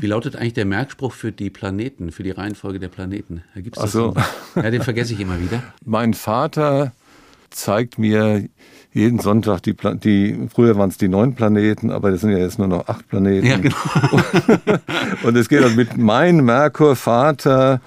Wie lautet eigentlich der Merkspruch für die Planeten, für die Reihenfolge der Planeten? Da gibt's Ach so. Ja, den vergesse ich immer wieder. Mein Vater zeigt mir jeden Sonntag die, Pla die früher waren es die neun Planeten, aber das sind ja jetzt nur noch acht Planeten. Ja, genau. und es geht dann mit mein Merkur, Vater,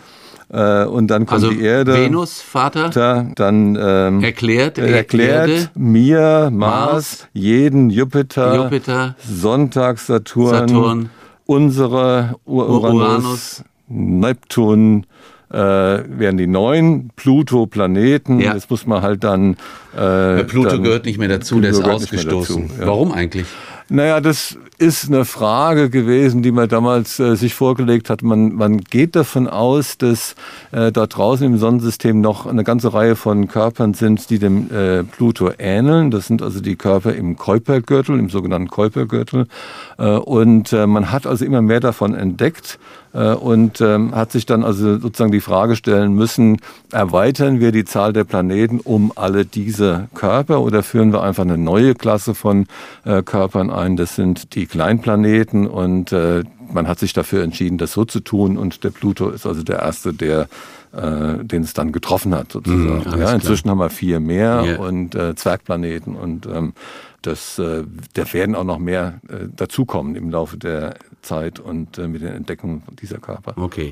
äh, und dann kommt Also die Erde. Venus, Vater, Da, dann ähm, erklärt, er erklärt Erde, mir, Mars, Mars, jeden Jupiter, Jupiter, Sonntag, Saturn, Saturn, unsere Ur Uranus, Uranus. Neptun, äh, wären die neun Pluto-Planeten. Ja. Das muss man halt dann. Äh, Pluto dann, gehört nicht mehr dazu, Pluto der ist ausgestoßen. dazu, ja. Warum eigentlich? Naja, das ist eine Frage gewesen, die man damals äh, sich vorgelegt hat. Man, man geht davon aus, dass äh, dort draußen im Sonnensystem noch eine ganze Reihe von Körpern sind, die dem äh, Pluto ähneln. Das sind also die Körper im Kuipergürtel, im sogenannten Kuipergürtel. Äh, und äh, man hat also immer mehr davon entdeckt und ähm, hat sich dann also sozusagen die Frage stellen müssen, erweitern wir die Zahl der Planeten um alle diese Körper oder führen wir einfach eine neue Klasse von äh, Körpern ein? Das sind die Kleinplaneten und äh, man hat sich dafür entschieden, das so zu tun und der Pluto ist also der erste, der äh, den es dann getroffen hat sozusagen. Alles ja, klar. inzwischen haben wir vier mehr Ja. und äh, Zwergplaneten und ähm, das, äh, da werden auch noch mehr äh, dazukommen im Laufe der Zeit und äh, mit den Entdeckungen dieser Körper. Okay.